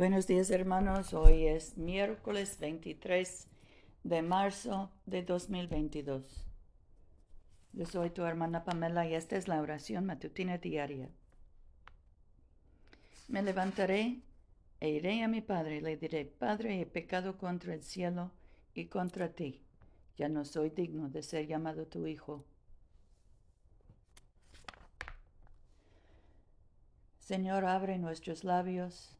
Buenos días hermanos, hoy es miércoles 23 de marzo de 2022. Yo soy tu hermana Pamela y esta es la oración matutina diaria. Me levantaré e iré a mi Padre y le diré, Padre, he pecado contra el cielo y contra ti. Ya no soy digno de ser llamado tu Hijo. Señor, abre nuestros labios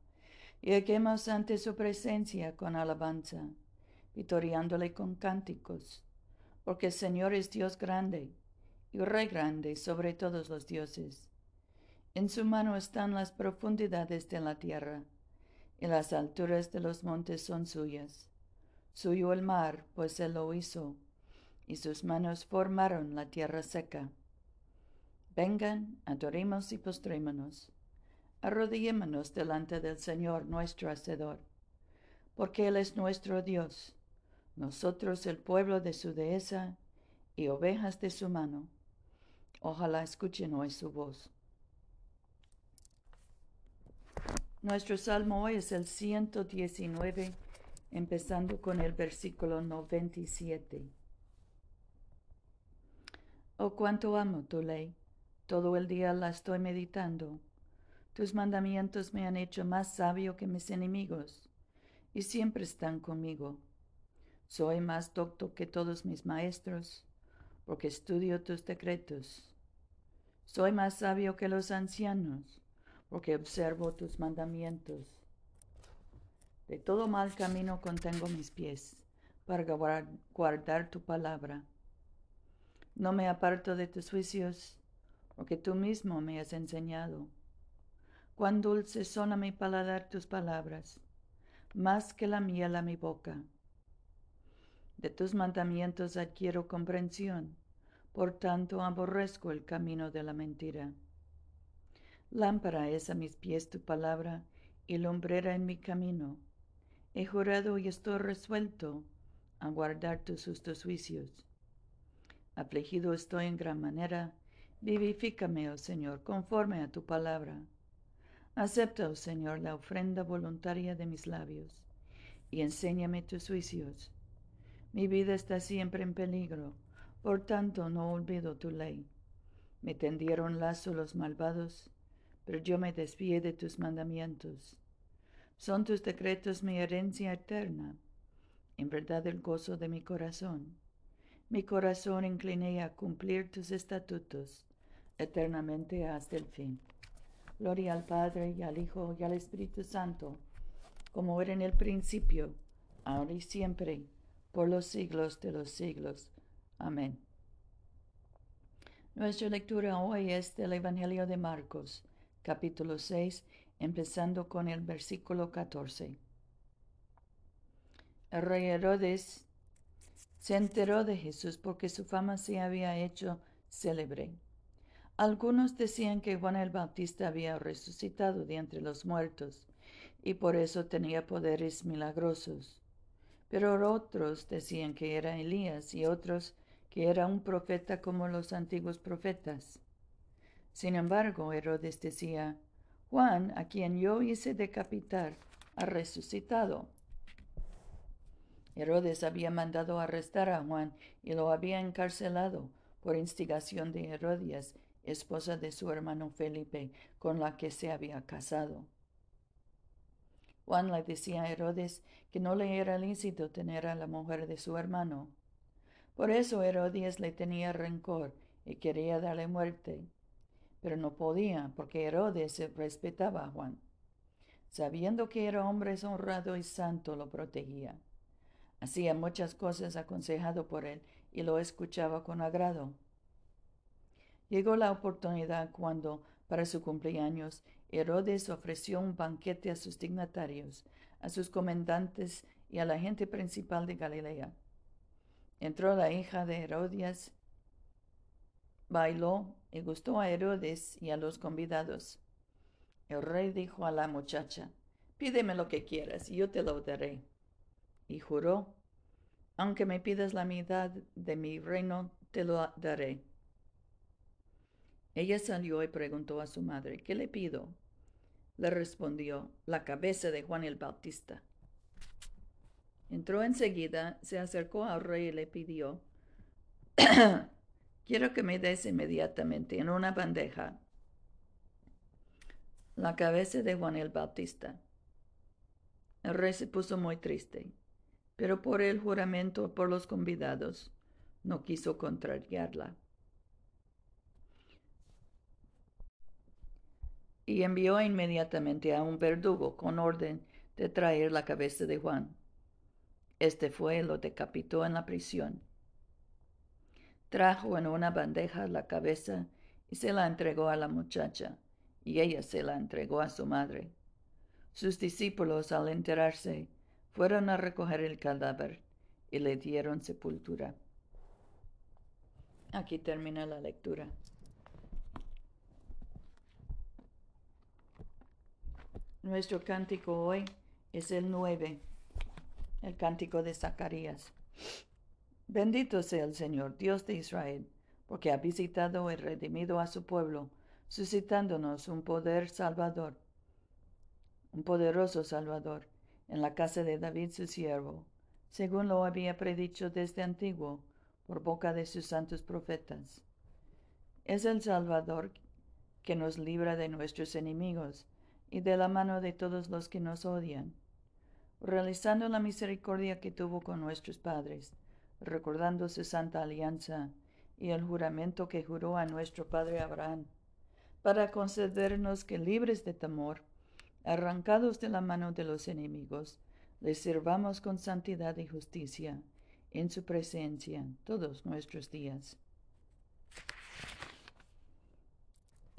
Lleguemos ante su presencia con alabanza, vitoriándole con cánticos, porque el Señor es Dios grande y Rey grande sobre todos los dioses. En su mano están las profundidades de la tierra, y las alturas de los montes son suyas. Suyo el mar, pues él lo hizo, y sus manos formaron la tierra seca. Vengan, adoremos y postrémonos arrodillémonos delante del Señor nuestro Hacedor, porque Él es nuestro Dios, nosotros el pueblo de su dehesa y ovejas de su mano. Ojalá escuchen hoy su voz. Nuestro salmo hoy es el 119, empezando con el versículo 97. Oh, cuánto amo tu ley, todo el día la estoy meditando tus mandamientos me han hecho más sabio que mis enemigos, y siempre están conmigo. Soy más docto que todos mis maestros, porque estudio tus decretos. Soy más sabio que los ancianos, porque observo tus mandamientos. De todo mal camino contengo mis pies, para guardar tu palabra. No me aparto de tus juicios, porque tú mismo me has enseñado. Cuán dulces son a mi paladar tus palabras, más que la miel a mi boca. De tus mandamientos adquiero comprensión, por tanto aborrezco el camino de la mentira. Lámpara es a mis pies tu palabra y lumbrera en mi camino. He jurado y estoy resuelto a guardar tus justos juicios. Afligido estoy en gran manera, vivifícame, oh Señor, conforme a tu palabra. Acepta, oh Señor, la ofrenda voluntaria de mis labios, y enséñame tus juicios. Mi vida está siempre en peligro, por tanto no olvido tu ley. Me tendieron lazo los malvados, pero yo me desvié de tus mandamientos. Son tus decretos mi herencia eterna, en verdad el gozo de mi corazón. Mi corazón incliné a cumplir tus estatutos eternamente hasta el fin. Gloria al Padre y al Hijo y al Espíritu Santo, como era en el principio, ahora y siempre, por los siglos de los siglos. Amén. Nuestra lectura hoy es del Evangelio de Marcos, capítulo 6, empezando con el versículo 14. El rey Herodes se enteró de Jesús porque su fama se había hecho célebre algunos decían que Juan el Bautista había resucitado de entre los muertos y por eso tenía poderes milagrosos. Pero otros decían que era Elías y otros que era un profeta como los antiguos profetas. Sin embargo, Herodes decía, Juan, a quien yo hice decapitar, ha resucitado. Herodes había mandado arrestar a Juan y lo había encarcelado por instigación de Herodías esposa de su hermano Felipe, con la que se había casado. Juan le decía a Herodes que no le era lícito tener a la mujer de su hermano. Por eso Herodes le tenía rencor y quería darle muerte. Pero no podía, porque Herodes respetaba a Juan. Sabiendo que era hombre honrado y santo, lo protegía. Hacía muchas cosas aconsejado por él y lo escuchaba con agrado. Llegó la oportunidad cuando, para su cumpleaños, Herodes ofreció un banquete a sus dignatarios, a sus comandantes y a la gente principal de Galilea. Entró la hija de Herodias, bailó y gustó a Herodes y a los convidados. El rey dijo a la muchacha, pídeme lo que quieras y yo te lo daré. Y juró, aunque me pidas la mitad de mi reino, te lo daré. Ella salió y preguntó a su madre, ¿qué le pido? Le respondió, la cabeza de Juan el Bautista. Entró enseguida, se acercó al rey y le pidió, quiero que me des inmediatamente en una bandeja la cabeza de Juan el Bautista. El rey se puso muy triste, pero por el juramento por los convidados no quiso contrariarla. Y envió inmediatamente a un verdugo con orden de traer la cabeza de Juan. Este fue lo decapitó en la prisión. Trajo en una bandeja la cabeza y se la entregó a la muchacha, y ella se la entregó a su madre. Sus discípulos, al enterarse, fueron a recoger el cadáver y le dieron sepultura. Aquí termina la lectura. Nuestro cántico hoy es el nueve el cántico de Zacarías. Bendito sea el Señor, Dios de Israel, porque ha visitado y redimido a su pueblo, suscitándonos un poder salvador, un poderoso salvador, en la casa de David su siervo, según lo había predicho desde antiguo por boca de sus santos profetas. Es el Salvador que nos libra de nuestros enemigos y de la mano de todos los que nos odian realizando la misericordia que tuvo con nuestros padres, recordando su santa alianza y el juramento que juró a nuestro padre Abraham, para concedernos que libres de temor, arrancados de la mano de los enemigos, les sirvamos con santidad y justicia en su presencia todos nuestros días.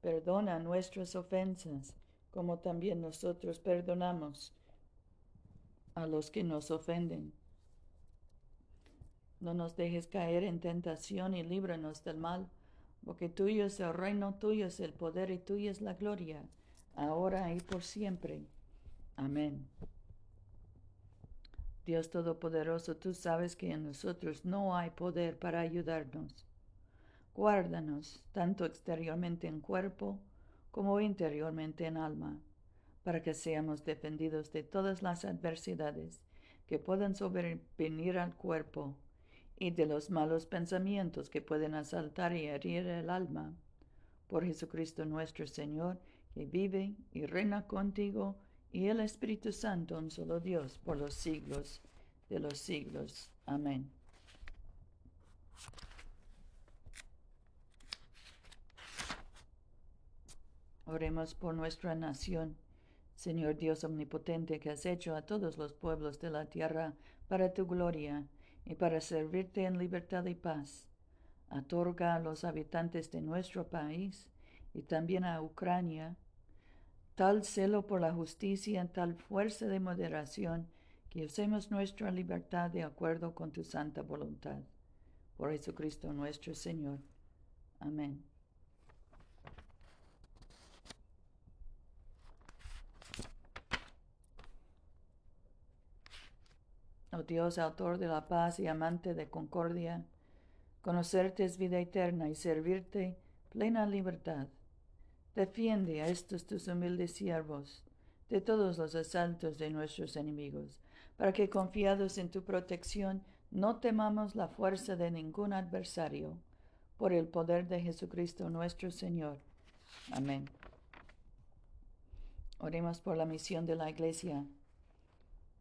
Perdona nuestras ofensas, como también nosotros perdonamos a los que nos ofenden. No nos dejes caer en tentación y líbranos del mal, porque tuyo es el reino, tuyo es el poder y tuya es la gloria, ahora y por siempre. Amén. Dios Todopoderoso, tú sabes que en nosotros no hay poder para ayudarnos. Guárdanos tanto exteriormente en cuerpo como interiormente en alma para que seamos defendidos de todas las adversidades que puedan sobrevenir al cuerpo y de los malos pensamientos que pueden asaltar y herir el alma. Por Jesucristo nuestro Señor, que vive y reina contigo, y el Espíritu Santo, un solo Dios, por los siglos de los siglos. Amén. Oremos por nuestra nación Señor Dios omnipotente, que has hecho a todos los pueblos de la tierra para tu gloria y para servirte en libertad y paz, otorga a los habitantes de nuestro país y también a Ucrania tal celo por la justicia, tal fuerza de moderación, que usemos nuestra libertad de acuerdo con tu santa voluntad. Por Jesucristo nuestro Señor. Amén. Dios, autor de la paz y amante de concordia, conocerte es vida eterna y servirte plena libertad. Defiende a estos tus humildes siervos de todos los asaltos de nuestros enemigos, para que confiados en tu protección no temamos la fuerza de ningún adversario, por el poder de Jesucristo nuestro Señor. Amén. Oremos por la misión de la Iglesia.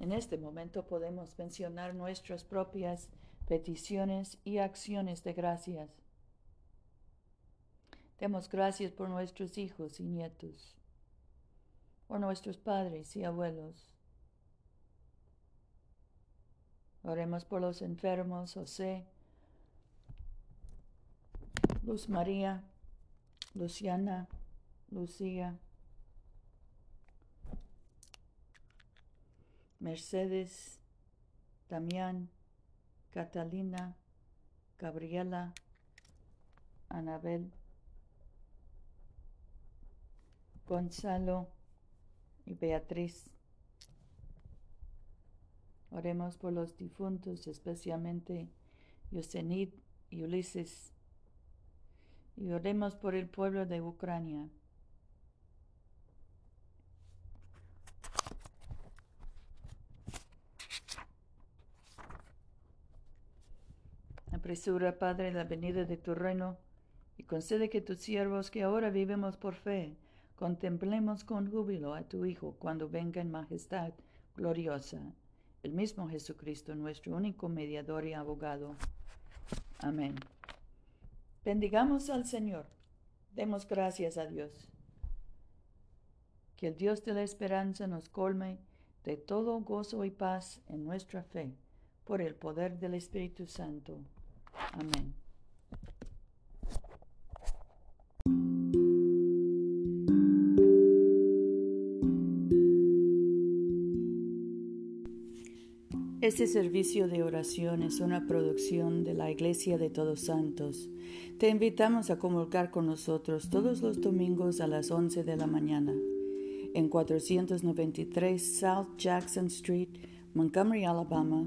En este momento podemos mencionar nuestras propias peticiones y acciones de gracias. Demos gracias por nuestros hijos y nietos, por nuestros padres y abuelos. Oremos por los enfermos, José, Luz María, Luciana, Lucía, Mercedes, Damián, Catalina, Gabriela, Anabel. Gonzalo y Beatriz. Oremos por los difuntos, especialmente Yosenid y Ulises. Y oremos por el pueblo de Ucrania. Apresura, Padre, la venida de tu reino y concede que tus siervos que ahora vivimos por fe, contemplemos con júbilo a tu Hijo cuando venga en majestad gloriosa, el mismo Jesucristo, nuestro único mediador y abogado. Amén. Bendigamos al Señor. Demos gracias a Dios. Que el Dios de la esperanza nos colme de todo gozo y paz en nuestra fe, por el poder del Espíritu Santo. Amén. Este servicio de oración es una producción de la Iglesia de Todos Santos. Te invitamos a comulgar con nosotros todos los domingos a las 11 de la mañana en 493 South Jackson Street, Montgomery, Alabama